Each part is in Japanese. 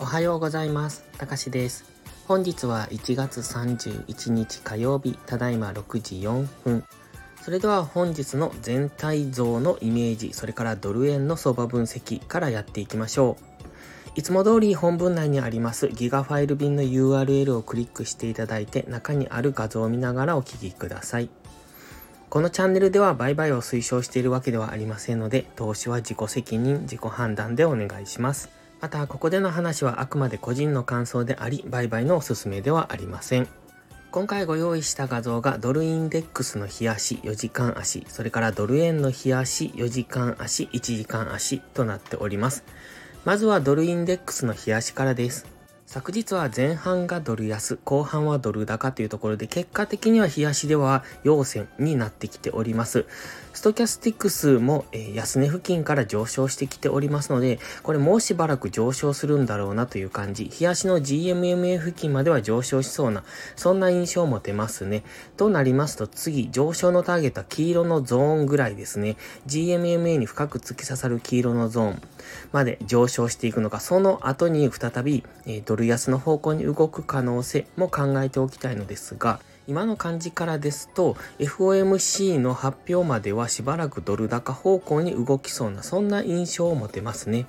おはようございます。たかしです。本日は1月31日火曜日、ただいま6時4分。それでは本日の全体像のイメージ、それからドル円の相場分析からやっていきましょう。いつも通り本文内にありますギガファイル便の URL をクリックしていただいて中にある画像を見ながらお聞きください。このチャンネルでは売買を推奨しているわけではありませんので、投資は自己責任、自己判断でお願いします。また、ここでの話はあくまで個人の感想であり、売買のおすすめではありません。今回ご用意した画像がドルインデックスの日足4時間足、それからドル円の日足4時間足、1時間足となっております。まずはドルインデックスの日足からです。昨日は前半がドル安、後半はドル高というところで、結果的には日足では陽線になってきております。ストキャスティックスも、え安値付近から上昇してきておりますので、これもうしばらく上昇するんだろうなという感じ。日足の GMMA 付近までは上昇しそうな、そんな印象を持てますね。となりますと次、上昇のターゲットは黄色のゾーンぐらいですね。GMMA に深く突き刺さる黄色のゾーンまで上昇していくのか、その後に再び、えードル安の方向に動く可能性も考えておきたいのですが、今の感じからですと、FOMC の発表まではしばらくドル高方向に動きそうな、そんな印象を持てますね。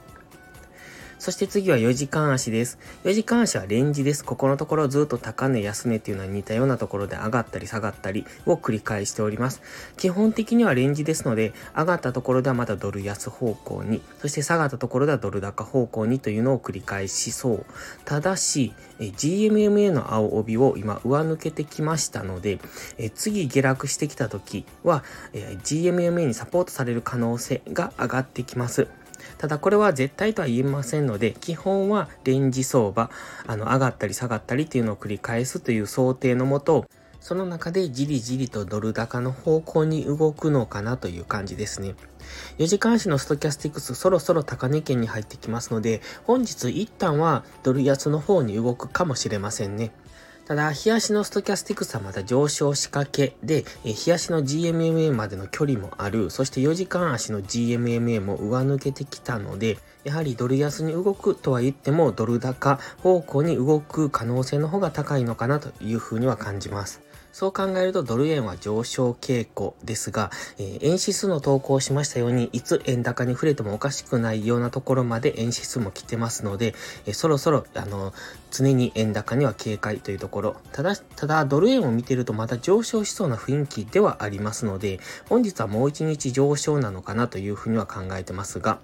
そして次は4時間足です。4時間足はレンジです。ここのところずっと高値安値っていうのは似たようなところで上がったり下がったりを繰り返しております。基本的にはレンジですので、上がったところではまたドル安方向に、そして下がったところではドル高方向にというのを繰り返しそう。ただし、GMMA の青帯を今上抜けてきましたので、え次下落してきた時は、え GMMA にサポートされる可能性が上がってきます。ただこれは絶対とは言えませんので、基本はレンジ相場、あの、上がったり下がったりっていうのを繰り返すという想定のもと、その中でじりじりとドル高の方向に動くのかなという感じですね。4時間足のストキャスティックスそろそろ高値圏に入ってきますので、本日一旦はドル安の方に動くかもしれませんね。ただ、日足のストキャスティクスはまた上昇仕掛けで、えー日足の GMMA までの距離もある、そして4時間足の GMMA も上抜けてきたので、やはりドル安に動くとは言っても、ドル高方向に動く可能性の方が高いのかなというふうには感じます。そう考えるとドル円は上昇傾向ですが、えー円指数の投稿しましたように、いつ円高に触れてもおかしくないようなところまで円指数も来てますので、えーそろそろ、あの、常に円高には警戒というところ。ただ、ただ、ドル円を見てるとまた上昇しそうな雰囲気ではありますので、本日はもう一日上昇なのかなというふうには考えてますが、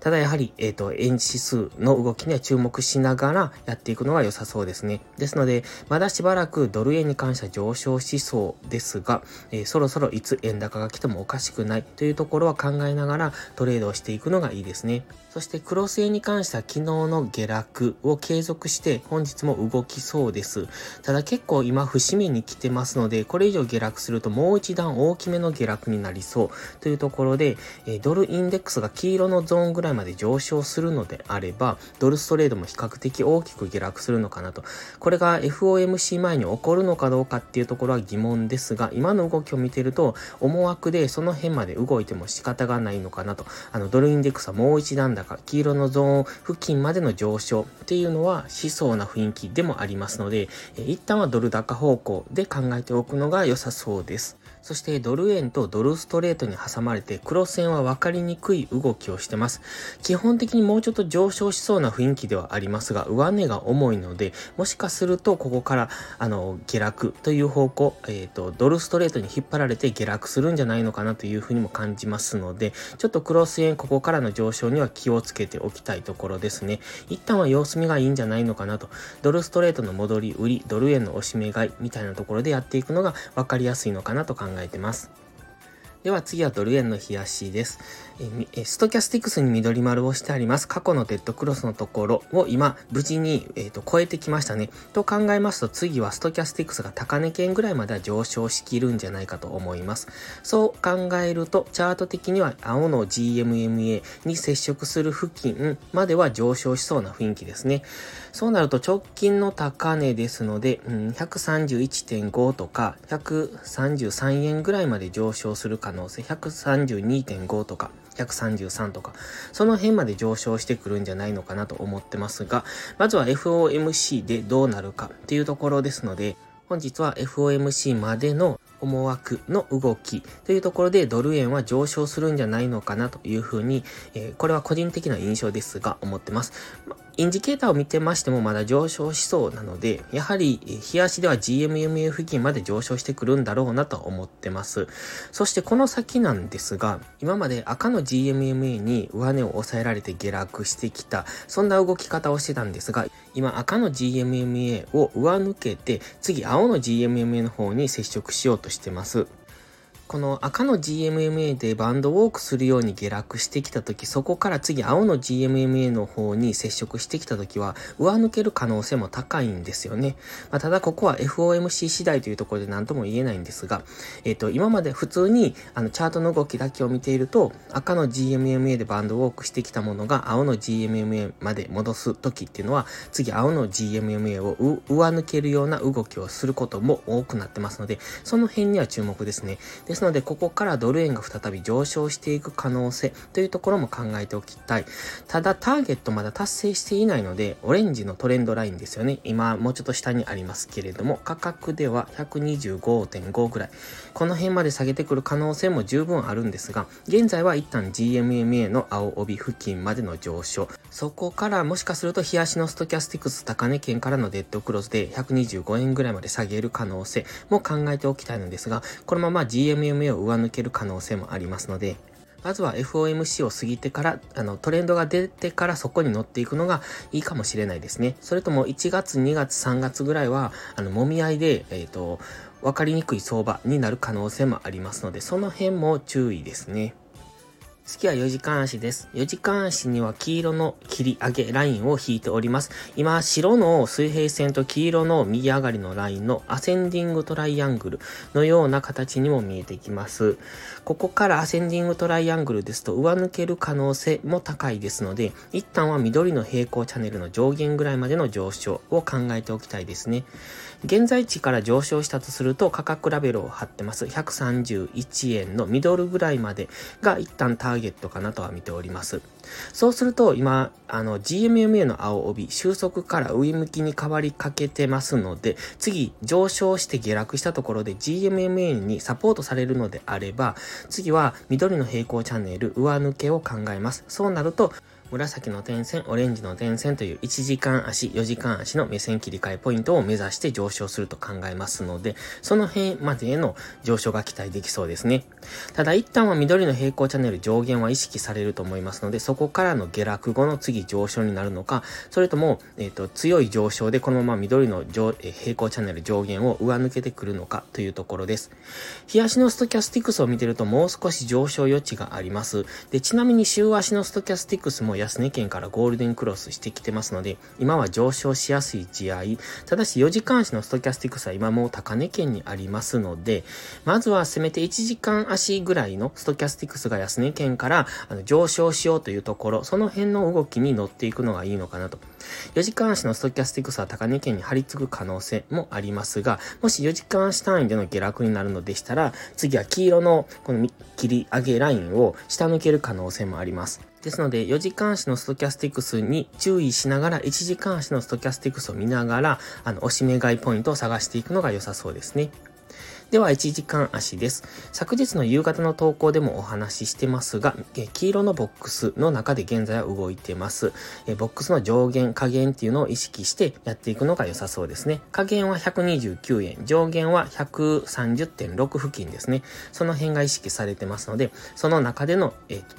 ただやはり、えっ、と、円指数の動きには注目しながらやっていくのが良さそうですね。ですので、まだしばらくドル円に関しては上昇しそうですが、えーそろそろいつ円高が来てもおかしくないというところは考えながらトレードをしていくのがいいですね。そしてクロス円に関しては昨日の下落を継続して本日も動きそうです。ただ結構今節目に来てますので、これ以上下落するともう一段大きめの下落になりそうというところで、えードルインデックスが黄色のゾーンぐらいまで上昇するのであれば、ドルストレードも比較的大きく下落するのかなと。これが FOMC 前に起こるのかどうかっていうところは疑問ですが、今の動きを見てると、思惑でその辺まで動いても仕方がないのかなと。あの、ドルインデックスはもう一段高、黄色のゾーン付近までの上昇っていうのはしそうな雰囲気でもありますので、え一旦はドル高方向で考えておくのが良さそうです。そしてドル円とドルストレートに挟まれてクロス円は分かりにくい動きをしてます。基本的にもうちょっと上昇しそうな雰囲気ではありますが、上値が重いので、もしかするとここからあの下落という方向、えっ、と、ドルストレートに引っ張られて下落するんじゃないのかなというふうにも感じますので、ちょっとクロス円ここからの上昇には気をつけておきたいところですね。一旦は様子見がいいんじゃないのかなと。ドルストレートの戻り売り、ドル円の押し目買いみたいなところでやっていくのが分かりやすいのかなと考考えてます。では次はドル円の冷やしです。ストキャスティクスに緑丸をしてあります。過去のデッドクロスのところを今、無事に、えーと超えてきましたね。と考えますと、次はストキャスティクスが高値圏ぐらいまでは上昇しきるんじゃないかと思います。そう考えると、チャート的には青の GMMA に接触する付近までは上昇しそうな雰囲気ですね。そうなると直近の高値ですので、うん、131.5とか133円ぐらいまで上昇する可可能性、132.5とか、133とか、その辺まで上昇してくるんじゃないのかなと思ってますが、まずは FOMC でどうなるかっていうところですので、本日は FOMC までの思惑の動きというところでドル円は上昇するんじゃないのかなというふうに、えー、これは個人的な印象ですが思ってます。まインジケーターを見てましてもまだ上昇しそうなので、やはり、日足では GMMA 付近まで上昇してくるんだろうなと思ってます。そしてこの先なんですが、今まで赤の GMMA に上値を抑えられて下落してきた、そんな動き方をしてたんですが、今赤の GMMA を上抜けて、次青の GMMA の方に接触しようとしてます。この赤の GMMA でバンドウォークするように下落してきたとき、そこから次青の GMMA の方に接触してきたときは、上抜ける可能性も高いんですよね。まあ、ただここは FOMC 次第というところで何とも言えないんですが、えっ、ー、と、今まで普通にあのチャートの動きだけを見ていると、赤の GMMA でバンドウォークしてきたものが青の GMMA まで戻すときっていうのは、次青の GMMA を上抜けるような動きをすることも多くなってますので、その辺には注目ですね。でですので、ここからドル円が再び上昇していく可能性というところも考えておきたい。ただ、ターゲットまだ達成していないので、オレンジのトレンドラインですよね。今、もうちょっと下にありますけれども、価格では125.5ぐらい。この辺まで下げてくる可能性も十分あるんですが、現在は一旦 GMMA の青帯付近までの上昇。そこからもしかすると、日足のストキャスティクス高値圏からのデッドクロスで125円ぐらいまで下げる可能性も考えておきたいのですが、このまま GMMA 夢を上抜ける可能性もありますので、まずは FOMC を過ぎてから、あの、トレンドが出てからそこに乗っていくのがいいかもしれないですね。それとも1月、2月、3月ぐらいは、あの、揉み合いで、えっ、ー、と、わかりにくい相場になる可能性もありますので、その辺も注意ですね。次は4時間足です。4時間足には黄色の切り上げラインを引いております。今、白の水平線と黄色の右上がりのラインのアセンディングトライアングルのような形にも見えてきます。ここからアセンディングトライアングルですと上抜ける可能性も高いですので、一旦は緑の平行チャンネルの上限ぐらいまでの上昇を考えておきたいですね。現在地から上昇したとすると価格ラベルを貼ってます。131円のミドルぐらいまでが一旦タターゲットかなとは見ております。そうすると今、あの GMMA の青帯、収束から上向きに変わりかけてますので、次上昇して下落したところで GMMA にサポートされるのであれば、次は緑の平行チャンネル上抜けを考えます。そうなると、紫の点線、オレンジの点線という1時間足、4時間足の目線切り替えポイントを目指して上昇すると考えますので、その辺までへの上昇が期待できそうですね。ただ一旦は緑の平行チャンネル上限は意識されると思いますので、そこからの下落後の次上昇になるのか、それとも、えっ、ー、と、強い上昇でこのまま緑の上、え平行チャンネル上限を上抜けてくるのかというところです。日足のストキャスティクスを見てるともう少し上昇余地があります。で、ちなみに週足のストキャスティクスも安値圏からゴールデンクロスしてきてますので、今は上昇しやすい地合い。ただし4時間足のストキャスティクスは今もう高値圏にありますので、まずはせめて1時間足ぐらいのストキャスティクスが安値圏からあの上昇しようというところ、その辺の動きに乗っていくのがいいのかなと。4時間足のストキャスティクスは高値圏に張り付く可能性もありますが、もし4時間足単位での下落になるのでしたら、次は黄色のこの切り上げラインを下抜ける可能性もあります。ですので、4時間足のストキャスティクスに注意しながら、1時間足のストキャスティクスを見ながら、あの、おしめ買いポイントを探していくのが良さそうですね。では、1時間足です。昨日の夕方の投稿でもお話ししてますが、黄色のボックスの中で現在は動いてます。ボックスの上限、下限っていうのを意識してやっていくのが良さそうですね。下限は129円、上限は130.6付近ですね。その辺が意識されてますので、その中での、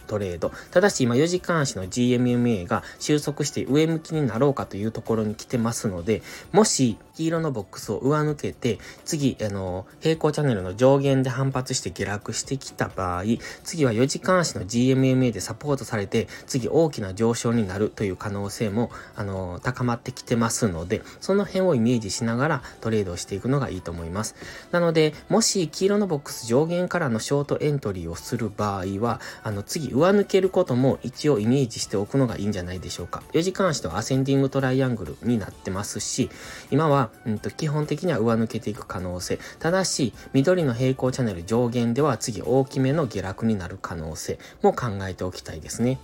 トレード。ただし今4時間足の GMMA が収束して上向きになろうかというところに来てますので、もし黄色のボックスを上抜けて、次、あの、平行チャンネルの上限で反発して下落してきた場合、次は4時間足の GMMA でサポートされて、次大きな上昇になるという可能性も、あの、高まってきてますので、その辺をイメージしながらトレードをしていくのがいいと思います。なので、もし黄色のボックス上限からのショートエントリーをする場合は、あの、次上抜けることも一応イメージしておくのがいいんじゃないでしょうか。4時間足とアセンディングトライアングルになってますし、今はうんと、基本的には上抜けていく可能性。ただし、緑の平行チャンネル上限では次大きめの下落になる可能性も考えておきたいですね。